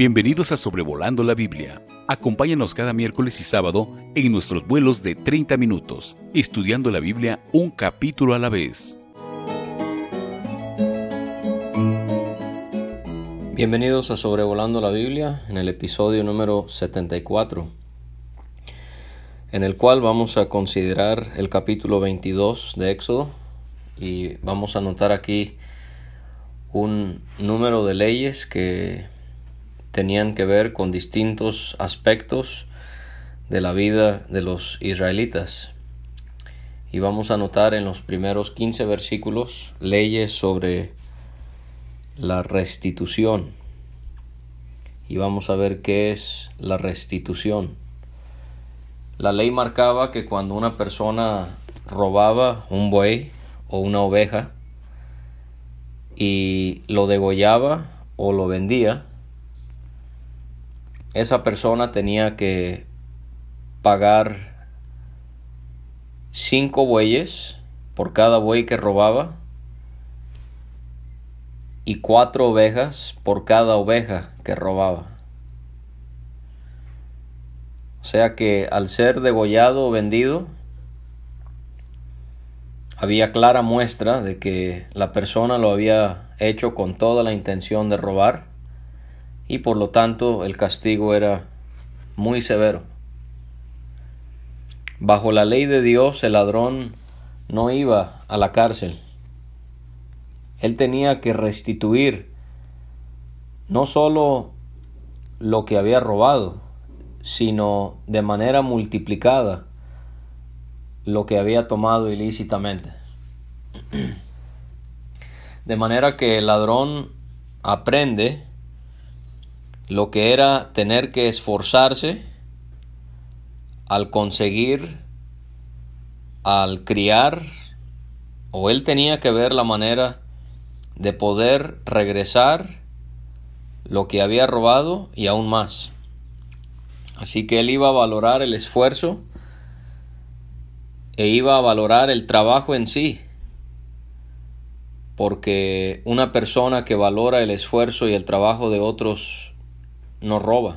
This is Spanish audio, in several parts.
Bienvenidos a Sobrevolando la Biblia. Acompáñanos cada miércoles y sábado en nuestros vuelos de 30 minutos, estudiando la Biblia un capítulo a la vez. Bienvenidos a Sobrevolando la Biblia en el episodio número 74, en el cual vamos a considerar el capítulo 22 de Éxodo y vamos a anotar aquí un número de leyes que tenían que ver con distintos aspectos de la vida de los israelitas. Y vamos a notar en los primeros 15 versículos leyes sobre la restitución. Y vamos a ver qué es la restitución. La ley marcaba que cuando una persona robaba un buey o una oveja y lo degollaba o lo vendía, esa persona tenía que pagar cinco bueyes por cada buey que robaba y cuatro ovejas por cada oveja que robaba. O sea que al ser degollado o vendido, había clara muestra de que la persona lo había hecho con toda la intención de robar y por lo tanto el castigo era muy severo. Bajo la ley de Dios el ladrón no iba a la cárcel. Él tenía que restituir no sólo lo que había robado, sino de manera multiplicada lo que había tomado ilícitamente. De manera que el ladrón aprende lo que era tener que esforzarse al conseguir, al criar, o él tenía que ver la manera de poder regresar lo que había robado y aún más. Así que él iba a valorar el esfuerzo e iba a valorar el trabajo en sí. Porque una persona que valora el esfuerzo y el trabajo de otros no roba.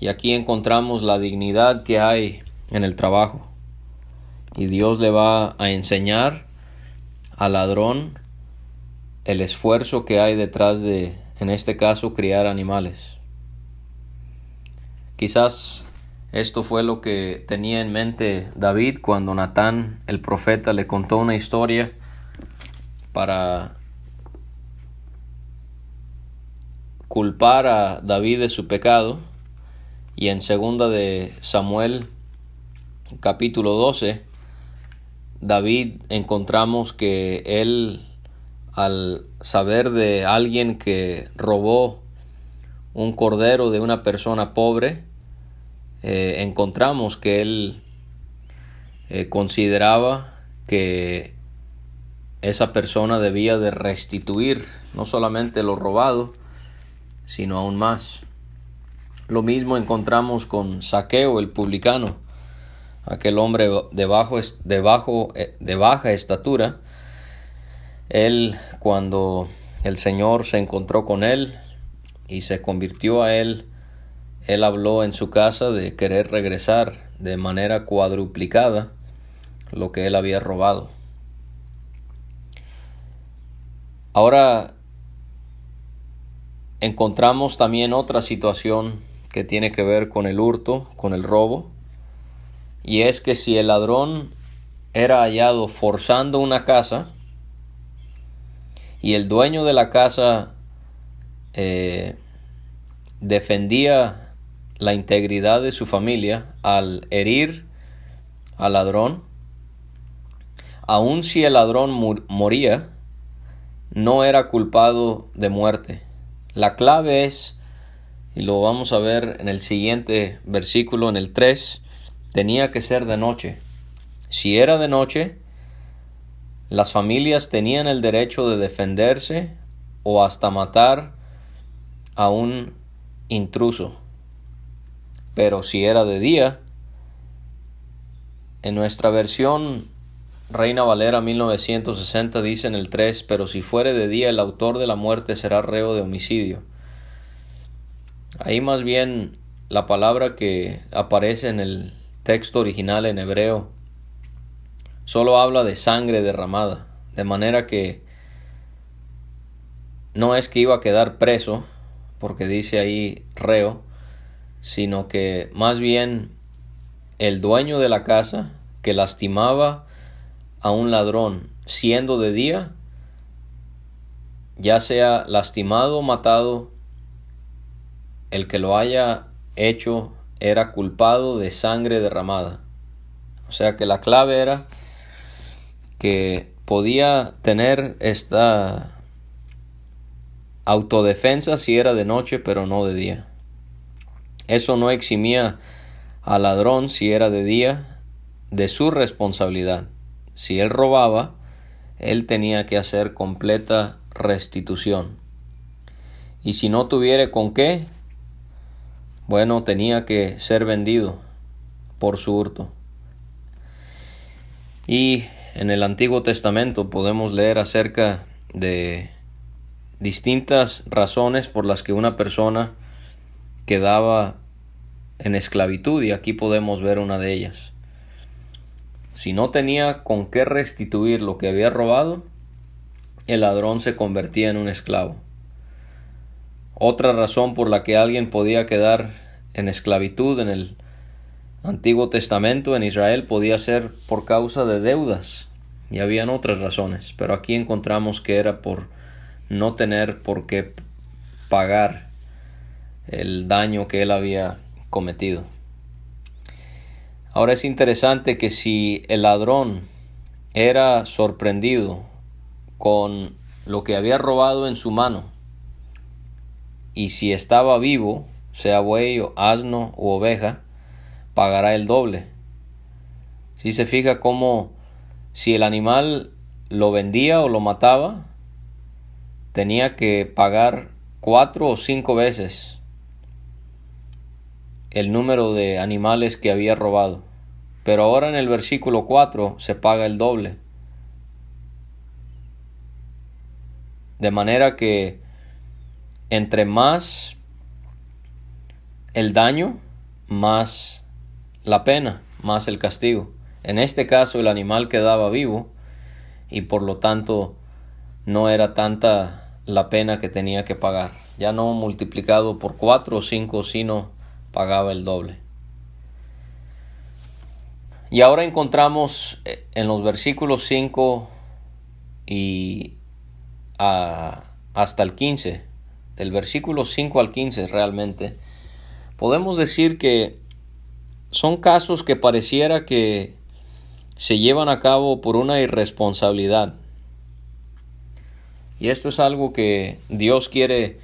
Y aquí encontramos la dignidad que hay en el trabajo. Y Dios le va a enseñar al ladrón el esfuerzo que hay detrás de, en este caso, criar animales. Quizás esto fue lo que tenía en mente David cuando Natán, el profeta, le contó una historia para culpar a David de su pecado y en segunda de Samuel capítulo 12 David encontramos que él al saber de alguien que robó un cordero de una persona pobre eh, encontramos que él eh, consideraba que esa persona debía de restituir no solamente lo robado sino aún más. Lo mismo encontramos con Saqueo el publicano, aquel hombre de, bajo, de, eh, de baja estatura. Él, cuando el Señor se encontró con él y se convirtió a él, él habló en su casa de querer regresar de manera cuadruplicada lo que él había robado. Ahora encontramos también otra situación que tiene que ver con el hurto, con el robo, y es que si el ladrón era hallado forzando una casa y el dueño de la casa eh, defendía la integridad de su familia al herir al ladrón, aun si el ladrón moría, no era culpado de muerte. La clave es, y lo vamos a ver en el siguiente versículo, en el 3, tenía que ser de noche. Si era de noche, las familias tenían el derecho de defenderse o hasta matar a un intruso. Pero si era de día, en nuestra versión Reina Valera 1960 dice en el 3, pero si fuere de día el autor de la muerte será reo de homicidio. Ahí más bien la palabra que aparece en el texto original en hebreo solo habla de sangre derramada, de manera que no es que iba a quedar preso, porque dice ahí reo, sino que más bien el dueño de la casa que lastimaba a un ladrón siendo de día, ya sea lastimado o matado, el que lo haya hecho era culpado de sangre derramada. O sea que la clave era que podía tener esta autodefensa si era de noche pero no de día. Eso no eximía al ladrón si era de día de su responsabilidad. Si él robaba, él tenía que hacer completa restitución. Y si no tuviera con qué, bueno, tenía que ser vendido por su hurto. Y en el Antiguo Testamento podemos leer acerca de distintas razones por las que una persona quedaba en esclavitud y aquí podemos ver una de ellas. Si no tenía con qué restituir lo que había robado, el ladrón se convertía en un esclavo. Otra razón por la que alguien podía quedar en esclavitud en el Antiguo Testamento en Israel podía ser por causa de deudas y habían otras razones, pero aquí encontramos que era por no tener por qué pagar el daño que él había cometido. Ahora es interesante que si el ladrón era sorprendido con lo que había robado en su mano, y si estaba vivo, sea buey asno u oveja, pagará el doble. Si se fija cómo si el animal lo vendía o lo mataba, tenía que pagar cuatro o cinco veces el número de animales que había robado. Pero ahora en el versículo 4 se paga el doble. De manera que entre más el daño, más la pena, más el castigo. En este caso el animal quedaba vivo y por lo tanto no era tanta la pena que tenía que pagar. Ya no multiplicado por cuatro o cinco, sino pagaba el doble. Y ahora encontramos eh, en los versículos 5 y hasta el 15, del versículo 5 al 15 realmente, podemos decir que son casos que pareciera que se llevan a cabo por una irresponsabilidad. Y esto es algo que Dios quiere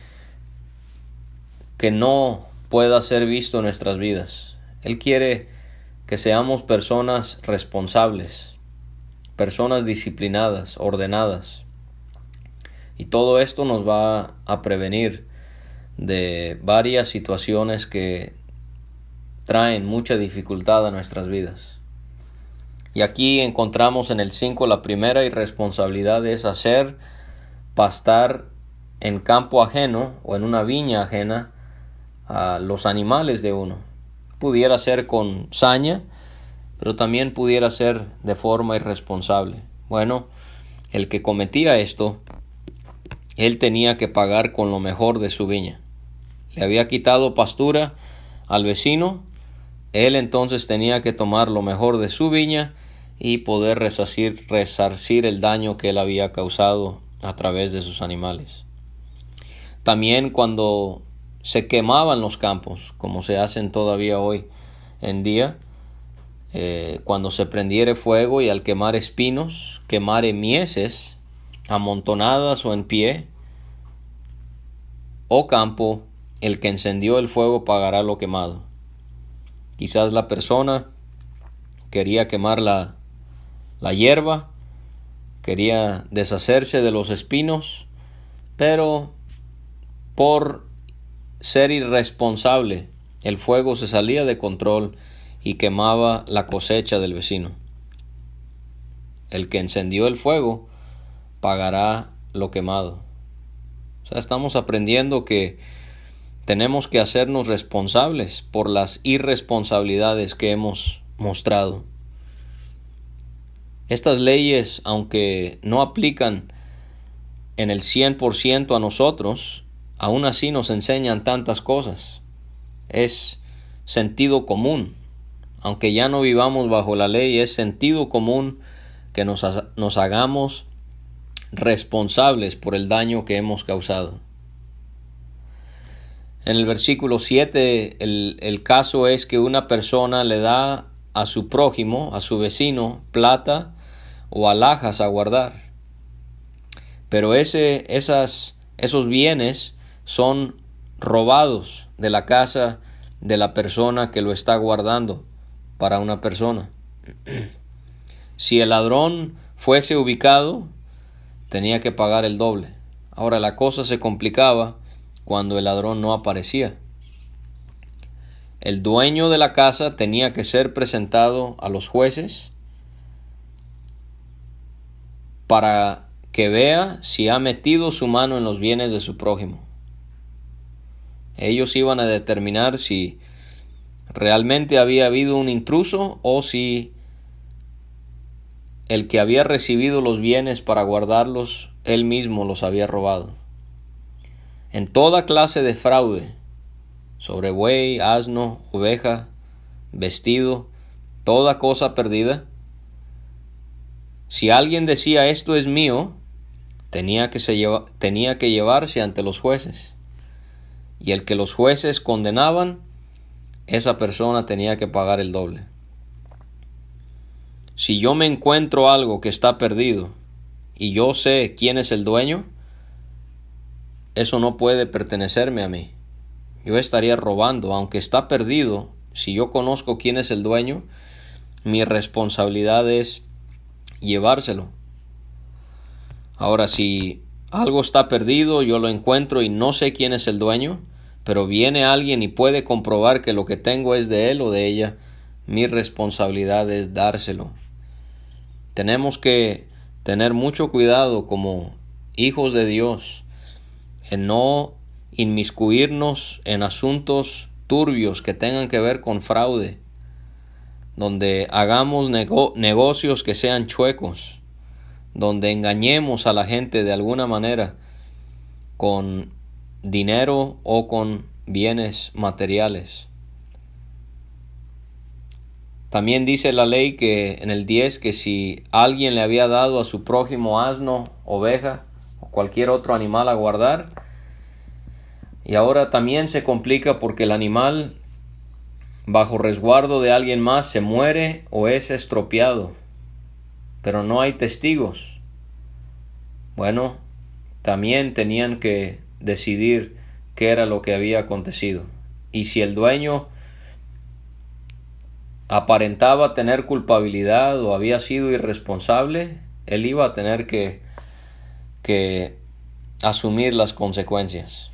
que no pueda ser visto en nuestras vidas. Él quiere que seamos personas responsables, personas disciplinadas, ordenadas. Y todo esto nos va a prevenir de varias situaciones que traen mucha dificultad a nuestras vidas. Y aquí encontramos en el 5 la primera irresponsabilidad es hacer pastar en campo ajeno o en una viña ajena a los animales de uno. Pudiera ser con saña, pero también pudiera ser de forma irresponsable. Bueno, el que cometía esto, él tenía que pagar con lo mejor de su viña. Le había quitado pastura al vecino, él entonces tenía que tomar lo mejor de su viña y poder resarcir, resarcir el daño que él había causado a través de sus animales. También cuando se quemaban los campos, como se hacen todavía hoy en día, eh, cuando se prendiere fuego y al quemar espinos, quemare mieses, amontonadas o en pie, o campo, el que encendió el fuego pagará lo quemado. Quizás la persona quería quemar la, la hierba, quería deshacerse de los espinos, pero por ser irresponsable, el fuego se salía de control y quemaba la cosecha del vecino. El que encendió el fuego pagará lo quemado. O sea, estamos aprendiendo que tenemos que hacernos responsables por las irresponsabilidades que hemos mostrado. Estas leyes, aunque no aplican en el 100% a nosotros, aún así nos enseñan tantas cosas. Es sentido común. Aunque ya no vivamos bajo la ley, es sentido común que nos, nos hagamos responsables por el daño que hemos causado. En el versículo 7 el, el, caso es que una persona le da a su prójimo, a su vecino, plata o alhajas a guardar. Pero ese, esas, esos bienes son robados de la casa de la persona que lo está guardando para una persona. Si el ladrón fuese ubicado, tenía que pagar el doble. Ahora la cosa se complicaba cuando el ladrón no aparecía. El dueño de la casa tenía que ser presentado a los jueces para que vea si ha metido su mano en los bienes de su prójimo. Ellos iban a determinar si realmente había habido un intruso o si el que había recibido los bienes para guardarlos, él mismo los había robado. En toda clase de fraude, sobre buey, asno, oveja, vestido, toda cosa perdida, si alguien decía esto es mío, tenía que, se tenía que llevarse ante los jueces y el que los jueces condenaban, esa persona tenía que pagar el doble. Si yo me encuentro algo que está perdido y yo sé quién es el dueño, eso no puede pertenecerme a mí. Yo estaría robando, aunque está perdido, si yo conozco quién es el dueño, mi responsabilidad es llevárselo. Ahora, si algo está perdido, yo lo encuentro y no sé quién es el dueño, pero viene alguien y puede comprobar que lo que tengo es de él o de ella, mi responsabilidad es dárselo. Tenemos que tener mucho cuidado como hijos de Dios en no inmiscuirnos en asuntos turbios que tengan que ver con fraude, donde hagamos negocios que sean chuecos, donde engañemos a la gente de alguna manera con dinero o con bienes materiales. También dice la ley que en el 10 que si alguien le había dado a su prójimo asno, oveja o cualquier otro animal a guardar, y ahora también se complica porque el animal bajo resguardo de alguien más se muere o es estropeado, pero no hay testigos. Bueno, también tenían que decidir qué era lo que había acontecido. Y si el dueño aparentaba tener culpabilidad o había sido irresponsable, él iba a tener que, que asumir las consecuencias.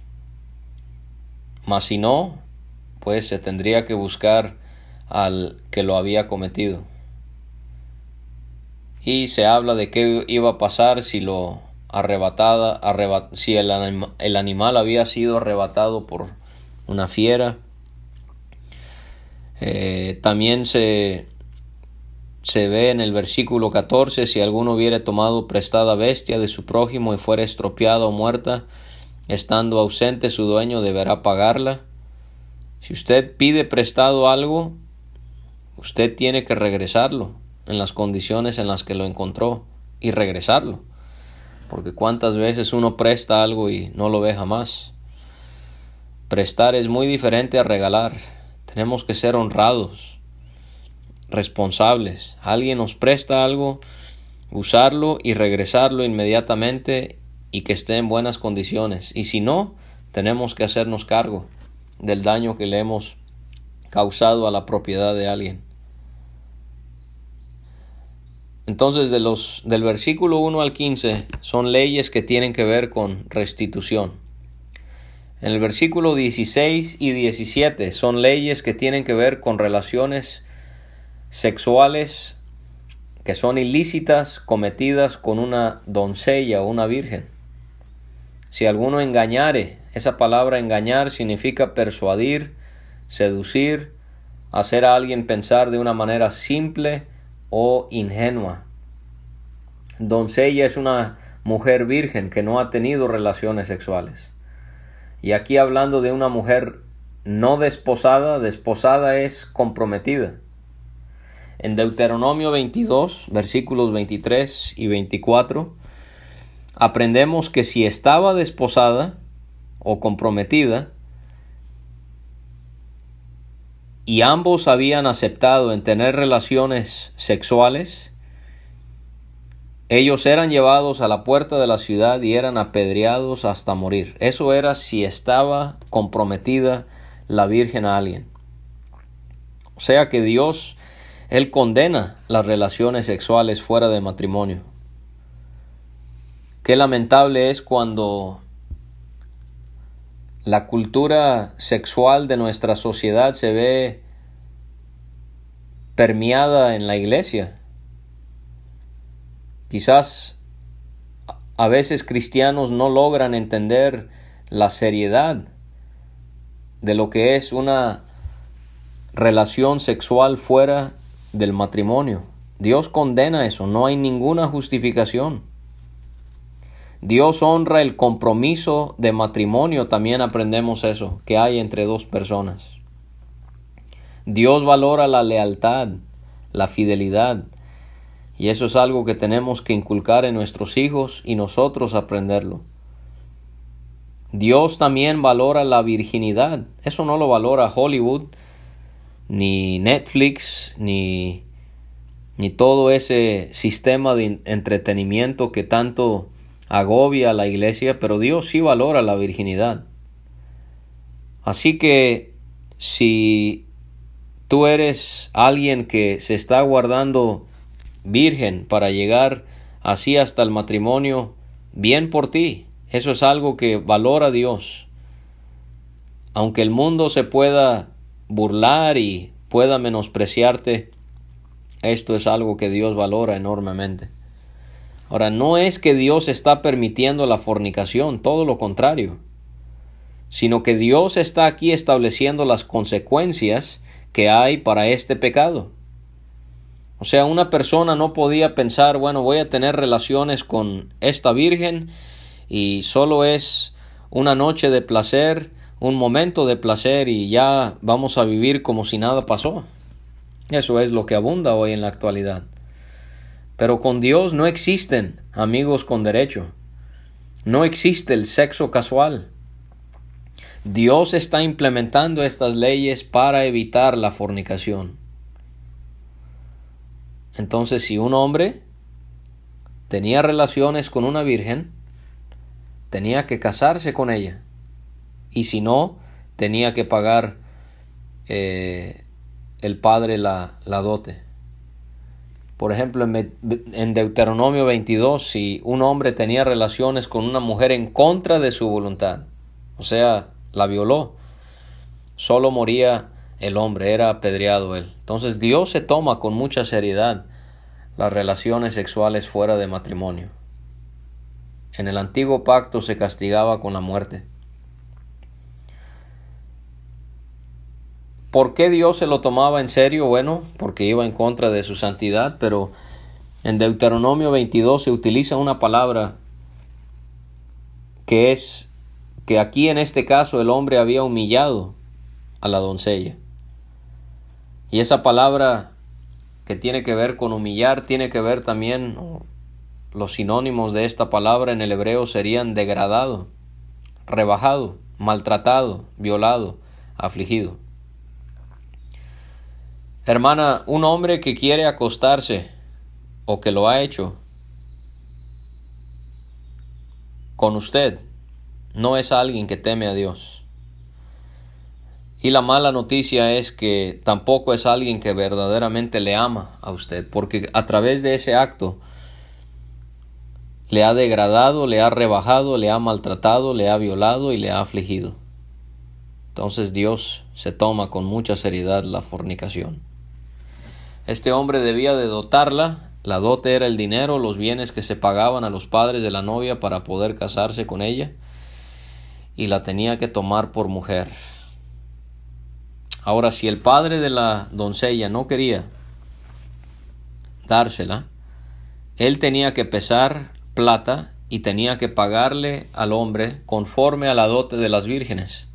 Mas si no, pues se tendría que buscar al que lo había cometido. Y se habla de qué iba a pasar si lo arrebatada, si el, el animal había sido arrebatado por una fiera. Eh, también se, se ve en el versículo 14, si alguno hubiere tomado prestada bestia de su prójimo y fuera estropeada o muerta, estando ausente su dueño deberá pagarla. Si usted pide prestado algo, usted tiene que regresarlo en las condiciones en las que lo encontró y regresarlo porque cuántas veces uno presta algo y no lo ve jamás. Prestar es muy diferente a regalar. Tenemos que ser honrados, responsables. Alguien nos presta algo, usarlo y regresarlo inmediatamente y que esté en buenas condiciones. Y si no, tenemos que hacernos cargo del daño que le hemos causado a la propiedad de alguien. Entonces, de los, del versículo 1 al 15 son leyes que tienen que ver con restitución. En el versículo 16 y 17 son leyes que tienen que ver con relaciones sexuales que son ilícitas cometidas con una doncella o una virgen. Si alguno engañare Esa palabra engañar significa persuadir, seducir, hacer a alguien pensar de una manera simple o ingenua. Doncella es una mujer virgen que no ha tenido relaciones sexuales. Y aquí hablando de una mujer no desposada, desposada es comprometida. En Deuteronomio 22, versículos 23 y 24, aprendemos que si estaba desposada o comprometida, y ambos habían aceptado en tener relaciones sexuales, ellos eran llevados a la puerta de la ciudad y eran apedreados hasta morir. Eso era si estaba comprometida la Virgen a alguien. O sea que Dios, Él condena las relaciones sexuales fuera de matrimonio. Qué lamentable es cuando la cultura sexual de nuestra sociedad se ve permeada en la iglesia Quizás a veces cristianos no logran entender la seriedad de lo que es una relación sexual fuera del matrimonio. Dios condena eso, no hay ninguna justificación. Dios honra el compromiso de matrimonio, también aprendemos eso, que hay entre dos personas. Dios valora la lealtad, la fidelidad, y eso es algo que tenemos que inculcar en nuestros hijos y nosotros aprenderlo. Dios también valora la virginidad. Eso no lo valora Hollywood, ni Netflix, ni, ni todo ese sistema de entretenimiento que tanto agobia a la iglesia, pero Dios sí valora la virginidad. Así que si tú eres alguien que se está guardando virgen para llegar así hasta el matrimonio, bien por ti. Eso es algo que valora Dios. Aunque el mundo se pueda burlar y pueda menospreciarte, esto es algo que Dios valora enormemente. Ahora, no es que Dios está permitiendo la fornicación, todo lo contrario, sino que Dios está aquí estableciendo las consecuencias que hay para este pecado. O sea, una persona no podía pensar, bueno, voy a tener relaciones con esta virgen y solo es una noche de placer, un momento de placer y ya vamos a vivir como si nada pasó. Eso es lo que abunda hoy en la actualidad. Pero con Dios no existen amigos con derecho. No existe el sexo casual. Dios está implementando estas leyes para evitar la fornicación. Entonces, si un hombre tenía relaciones con una virgen, tenía que casarse con ella. Y si no, tenía que pagar eh, el padre la, la, dote. Por ejemplo, en, Deuteronomio 22, si un hombre tenía relaciones con una mujer en contra de su voluntad, o sea, la violó, solo moría el hombre, era apedreado él. Entonces Dios se toma con mucha seriedad las relaciones sexuales fuera de matrimonio. En el antiguo pacto se castigaba con la muerte. ¿Por qué Dios se lo tomaba en serio? Bueno, porque iba en contra de su santidad, pero en Deuteronomio 22 se utiliza una palabra que es que aquí en este caso el hombre había humillado a la doncella. Y esa palabra que tiene que ver con humillar, tiene que ver también, los sinónimos de esta palabra en el hebreo serían degradado, rebajado, maltratado, violado, afligido. Hermana, un hombre que quiere acostarse o que lo ha hecho con usted no es alguien que teme a Dios. Y la mala noticia es que tampoco es alguien que verdaderamente le ama a usted, porque a través de ese acto le ha degradado, le ha rebajado, le ha maltratado, le ha violado y le ha afligido. Entonces Dios se toma con mucha seriedad la fornicación. Este hombre debía de dotarla, la dote era el dinero, los bienes que se pagaban a los padres de la novia para poder casarse con ella, y la tenía que tomar por mujer. Ahora, si el padre de la doncella no quería dársela, él tenía que pesar plata y tenía que pagarle al hombre conforme a la dote de las vírgenes.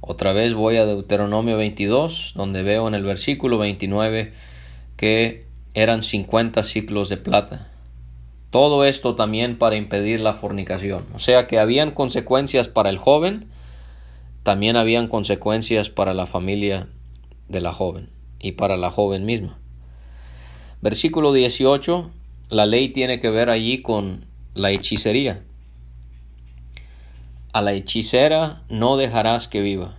Otra vez voy a Deuteronomio 22, donde veo en el versículo 29 que eran 50 ciclos de plata. Todo esto también para impedir la fornicación. O sea que habían consecuencias para el joven, también habían consecuencias para la familia de la joven y para la joven misma. Versículo 18, la ley tiene que ver allí con la hechicería. A la hechicera no dejarás que viva.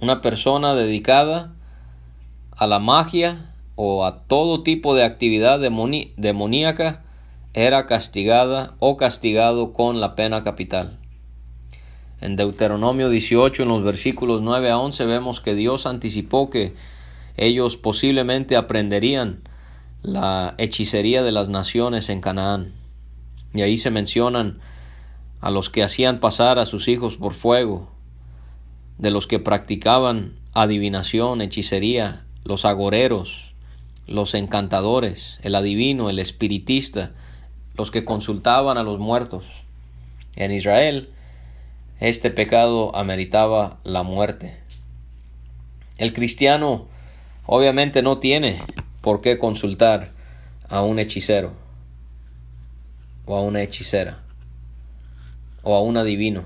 Una persona dedicada a la magia o a todo tipo de actividad demoníaca era castigada o castigado con la pena capital. En Deuteronomio 18, en los versículos 9 a 11, vemos que Dios anticipó que ellos posiblemente aprenderían la hechicería de las naciones en Canaán. Y ahí se mencionan a los que hacían pasar a sus hijos por fuego, de los que practicaban adivinación, hechicería, los agoreros, los encantadores, el adivino, el espiritista, los que consultaban a los muertos. En Israel, este pecado ameritaba la muerte. El cristiano obviamente no tiene por qué consultar a un hechicero o a una hechicera o a un adivino.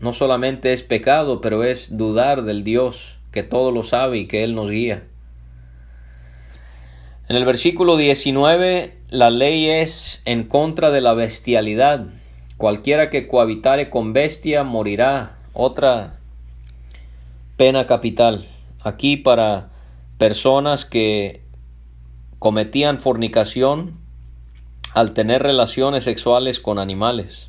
No solamente es pecado, pero es dudar del Dios que todo lo sabe y que Él nos guía. En el versículo 19, la ley es en contra de la bestialidad. Cualquiera que cohabitare con bestia morirá. Otra pena capital. Aquí para personas que cometían fornicación al tener relaciones sexuales con animales.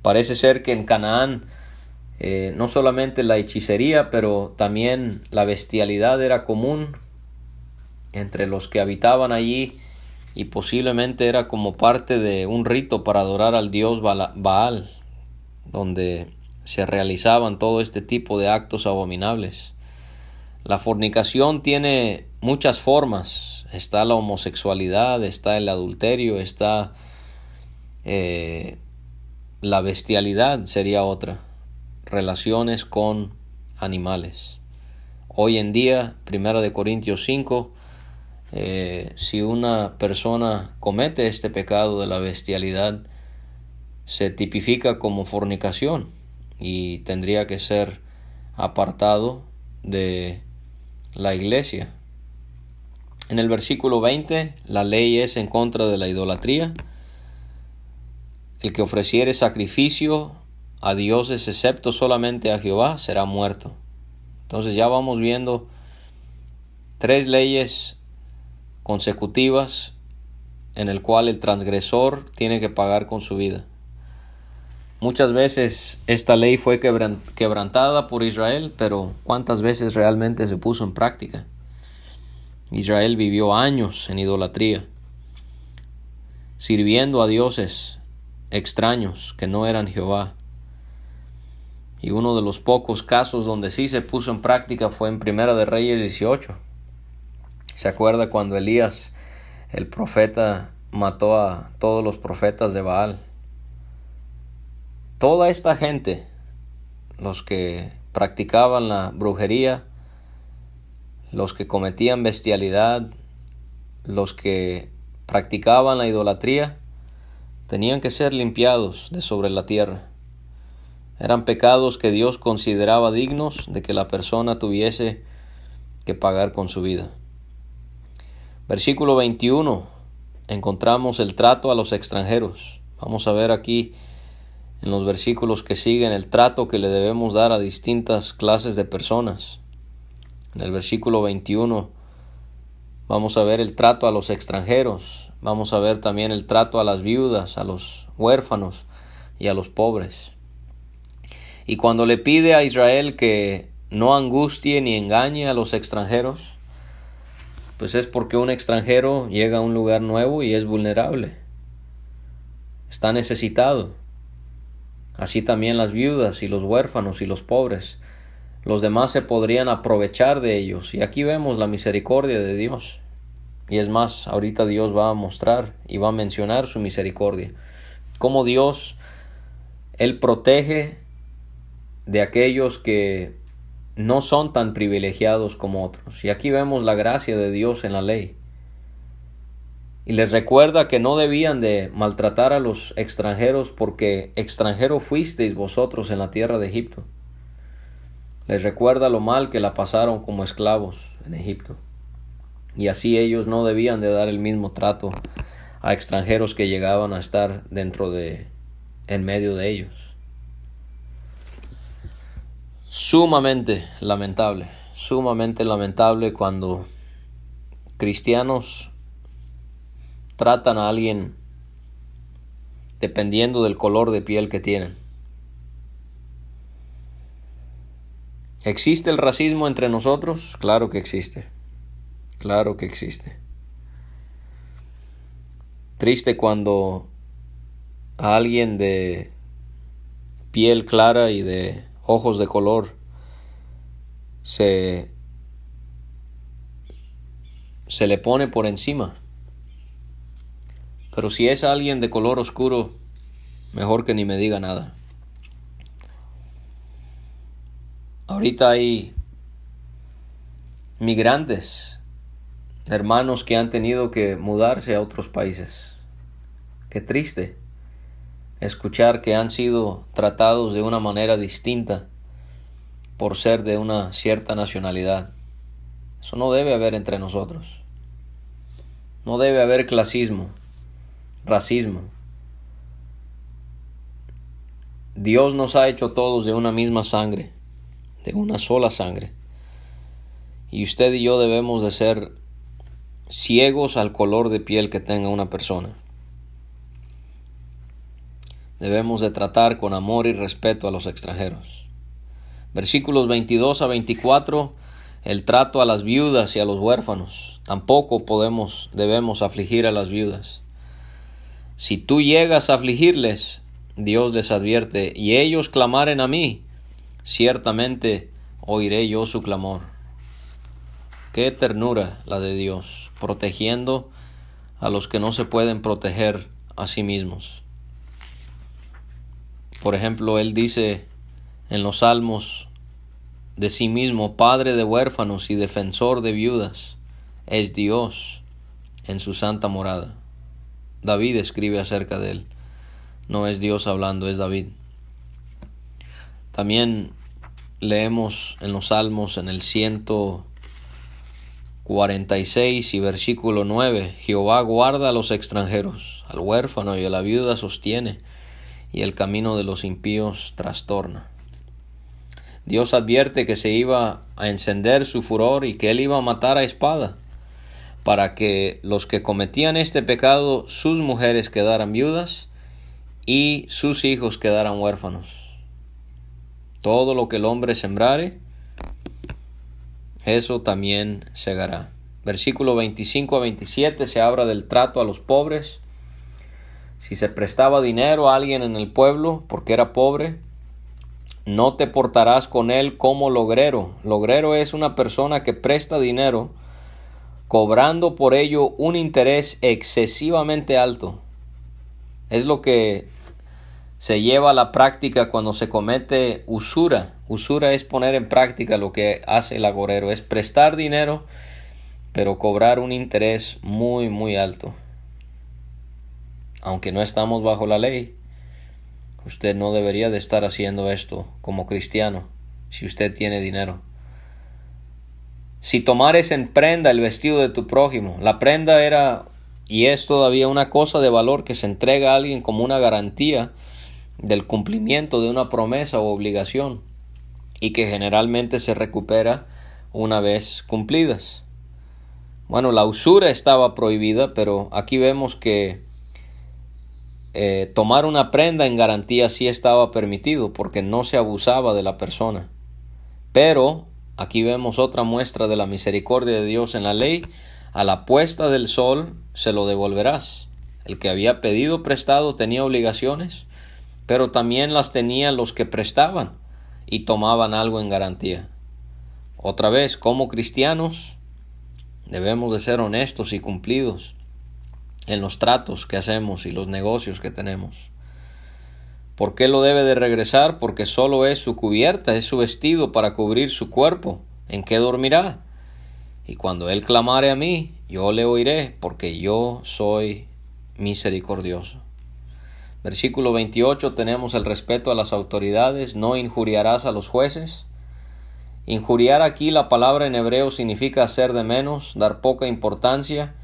Parece ser que en Canaán eh, no solamente la hechicería, pero también la bestialidad era común entre los que habitaban allí y posiblemente era como parte de un rito para adorar al dios Baal, donde se realizaban todo este tipo de actos abominables. La fornicación tiene muchas formas. Está la homosexualidad, está el adulterio, está eh, la bestialidad, sería otra. Relaciones con animales. Hoy en día, primero de Corintios 5, eh, si una persona comete este pecado de la bestialidad, se tipifica como fornicación y tendría que ser apartado de la iglesia. En el versículo 20, la ley es en contra de la idolatría. El que ofreciere sacrificio a dioses excepto solamente a Jehová será muerto. Entonces ya vamos viendo tres leyes consecutivas en el cual el transgresor tiene que pagar con su vida. Muchas veces esta ley fue quebrantada por Israel, pero ¿cuántas veces realmente se puso en práctica? Israel vivió años en idolatría, sirviendo a dioses extraños que no eran Jehová. Y uno de los pocos casos donde sí se puso en práctica fue en Primera de Reyes 18. ¿Se acuerda cuando Elías, el profeta, mató a todos los profetas de Baal? Toda esta gente, los que practicaban la brujería, los que cometían bestialidad, los que practicaban la idolatría, tenían que ser limpiados de sobre la tierra. Eran pecados que Dios consideraba dignos de que la persona tuviese que pagar con su vida. Versículo 21. Encontramos el trato a los extranjeros. Vamos a ver aquí en los versículos que siguen el trato que le debemos dar a distintas clases de personas. En el versículo 21 vamos a ver el trato a los extranjeros, vamos a ver también el trato a las viudas, a los huérfanos y a los pobres. Y cuando le pide a Israel que no angustie ni engañe a los extranjeros, pues es porque un extranjero llega a un lugar nuevo y es vulnerable. Está necesitado. así también las viudas y los huérfanos y los pobres. Los demás se podrían aprovechar de ellos. Y aquí vemos la misericordia de Dios. Y es más, ahorita Dios va a mostrar y va a mencionar su misericordia. Cómo Dios, Él protege de aquellos que no son tan privilegiados como otros. Y aquí vemos la gracia de Dios en la ley. Y les recuerda que no debían de maltratar a los extranjeros porque extranjero fuisteis vosotros en la tierra de Egipto. Les recuerda lo mal que la pasaron como esclavos en Egipto. Y así ellos no debían de dar el mismo trato a extranjeros que llegaban a estar dentro de en medio de ellos. Sumamente lamentable, sumamente lamentable cuando cristianos tratan a alguien dependiendo del color de piel que tienen. ¿Existe el racismo entre nosotros? Claro que existe. Claro que existe. Triste cuando a alguien de piel clara y de ojos de color se se le pone por encima. Pero si es alguien de color oscuro, mejor que ni me diga nada. Ahorita hay migrantes, hermanos que han tenido que mudarse a otros países. Qué triste escuchar que han sido tratados de una manera distinta por ser de una cierta nacionalidad. Eso no debe haber entre nosotros. No debe haber clasismo racismo. Dios nos ha hecho todos de una misma sangre, de una sola sangre. Y usted y yo debemos de ser ciegos al color de piel que tenga una persona. Debemos de tratar con amor y respeto a los extranjeros. Versículos 22 a 24, el trato a las viudas y a los huérfanos. Tampoco podemos, debemos afligir a las viudas. Si tú llegas a afligirles, Dios les advierte, y ellos clamaren a mí, ciertamente oiré yo su clamor. Qué ternura la de Dios, protegiendo a los que no se pueden proteger a sí mismos. Por ejemplo, Él dice en los Salmos de sí mismo, Padre de huérfanos y defensor de viudas, es Dios en su santa morada. David escribe acerca de él. No es Dios hablando, es David. También leemos en los Salmos en el 146 y versículo 9, Jehová guarda a los extranjeros, al huérfano y a la viuda sostiene, y el camino de los impíos trastorna. Dios advierte que se iba a encender su furor y que él iba a matar a espada para que los que cometían este pecado, sus mujeres quedaran viudas y sus hijos quedaran huérfanos. Todo lo que el hombre sembrare, eso también segará. Versículo 25 a 27 se habla del trato a los pobres. Si se prestaba dinero a alguien en el pueblo porque era pobre, no te portarás con él como logrero. Logrero es una persona que presta dinero cobrando por ello un interés excesivamente alto. Es lo que se lleva a la práctica cuando se comete usura. Usura es poner en práctica lo que hace el agorero, es prestar dinero, pero cobrar un interés muy, muy alto. Aunque no estamos bajo la ley, usted no debería de estar haciendo esto como cristiano si usted tiene dinero. Si tomares en prenda el vestido de tu prójimo, la prenda era y es todavía una cosa de valor que se entrega a alguien como una garantía del cumplimiento de una promesa o obligación y que generalmente se recupera una vez cumplidas. Bueno, la usura estaba prohibida, pero aquí vemos que eh, tomar una prenda en garantía sí estaba permitido porque no se abusaba de la persona. Pero Aquí vemos otra muestra de la misericordia de Dios en la ley. A la puesta del sol se lo devolverás. El que había pedido prestado tenía obligaciones pero también las tenían los que prestaban y tomaban algo en garantía. Otra vez, como cristianos, debemos de ser honestos y cumplidos en los tratos que hacemos y los negocios que tenemos. ¿Por qué lo debe de regresar? Porque solo es su cubierta, es su vestido para cubrir su cuerpo. ¿En qué dormirá? Y cuando él clamare a mí, yo le oiré, porque yo soy misericordioso. Versículo 28 tenemos el respeto a las autoridades, no injuriarás a los jueces. Injuriar aquí la palabra en hebreo significa hacer de menos, dar poca importancia,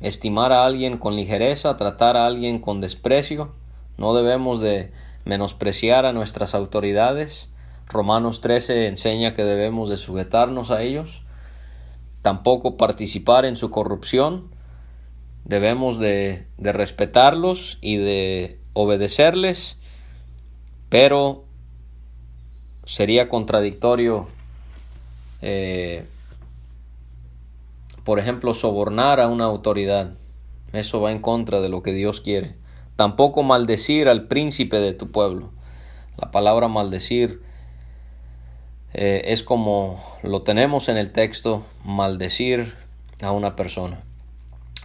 estimar a alguien con ligereza, tratar a alguien con desprecio. No debemos de menospreciar a nuestras autoridades. Romanos 13 enseña que debemos de sujetarnos a ellos. Tampoco participar en su corrupción. Debemos de, de respetarlos y de obedecerles, pero sería contradictorio, eh, por ejemplo, sobornar a una autoridad. Eso va en contra de lo que Dios quiere. Tampoco maldecir al príncipe de tu pueblo. La palabra maldecir eh, es como lo tenemos en el texto, maldecir a una persona.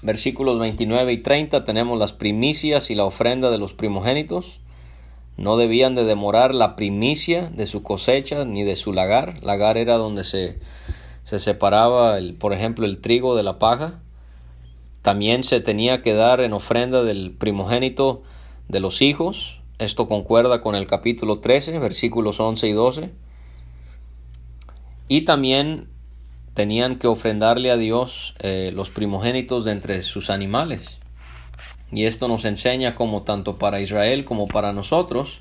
Versículos 29 y 30 tenemos las primicias y la ofrenda de los primogénitos. No debían de demorar la primicia de su cosecha ni de su lagar. Lagar era donde se, se separaba, el, por ejemplo, el trigo de la paja. También se tenía que dar en ofrenda del primogénito de los hijos. Esto concuerda con el capítulo 13, versículos 11 y 12. Y también tenían que ofrendarle a Dios eh, los primogénitos de entre sus animales. Y esto nos enseña como tanto para Israel como para nosotros,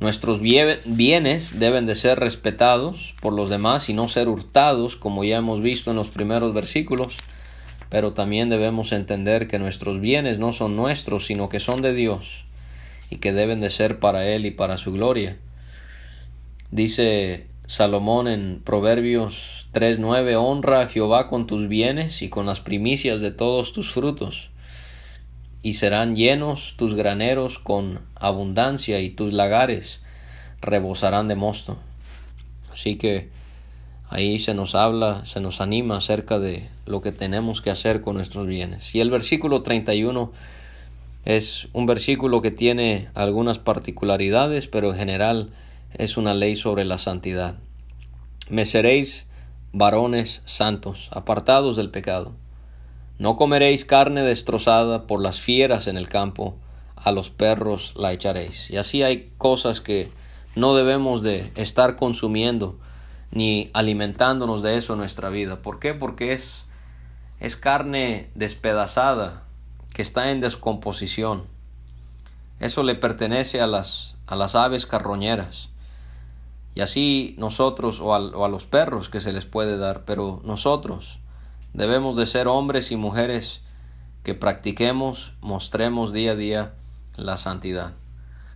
nuestros bienes deben de ser respetados por los demás y no ser hurtados, como ya hemos visto en los primeros versículos pero también debemos entender que nuestros bienes no son nuestros, sino que son de Dios y que deben de ser para Él y para su gloria. Dice Salomón en Proverbios 3:9, honra a Jehová con tus bienes y con las primicias de todos tus frutos, y serán llenos tus graneros con abundancia y tus lagares rebosarán de mosto. Así que Ahí se nos habla, se nos anima acerca de lo que tenemos que hacer con nuestros bienes. Y el versículo 31 es un versículo que tiene algunas particularidades, pero en general es una ley sobre la santidad. Me seréis varones santos, apartados del pecado. No comeréis carne destrozada por las fieras en el campo, a los perros la echaréis. Y así hay cosas que no debemos de estar consumiendo ni alimentándonos de eso en nuestra vida. ¿Por qué? Porque es, es carne despedazada que está en descomposición. Eso le pertenece a las, a las aves carroñeras. Y así nosotros o, o a los perros que se les puede dar, pero nosotros debemos de ser hombres y mujeres que practiquemos, mostremos día a día la santidad.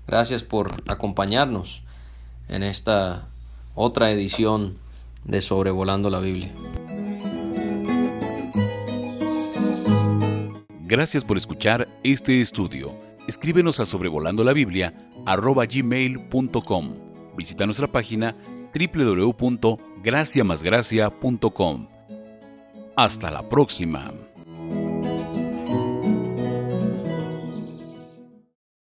Gracias por acompañarnos en esta otra edición de Sobrevolando la Biblia. Gracias por escuchar este estudio. Escríbenos a sobrevolando la Biblia. Visita nuestra página www.graciamasgracia.com. Hasta la próxima.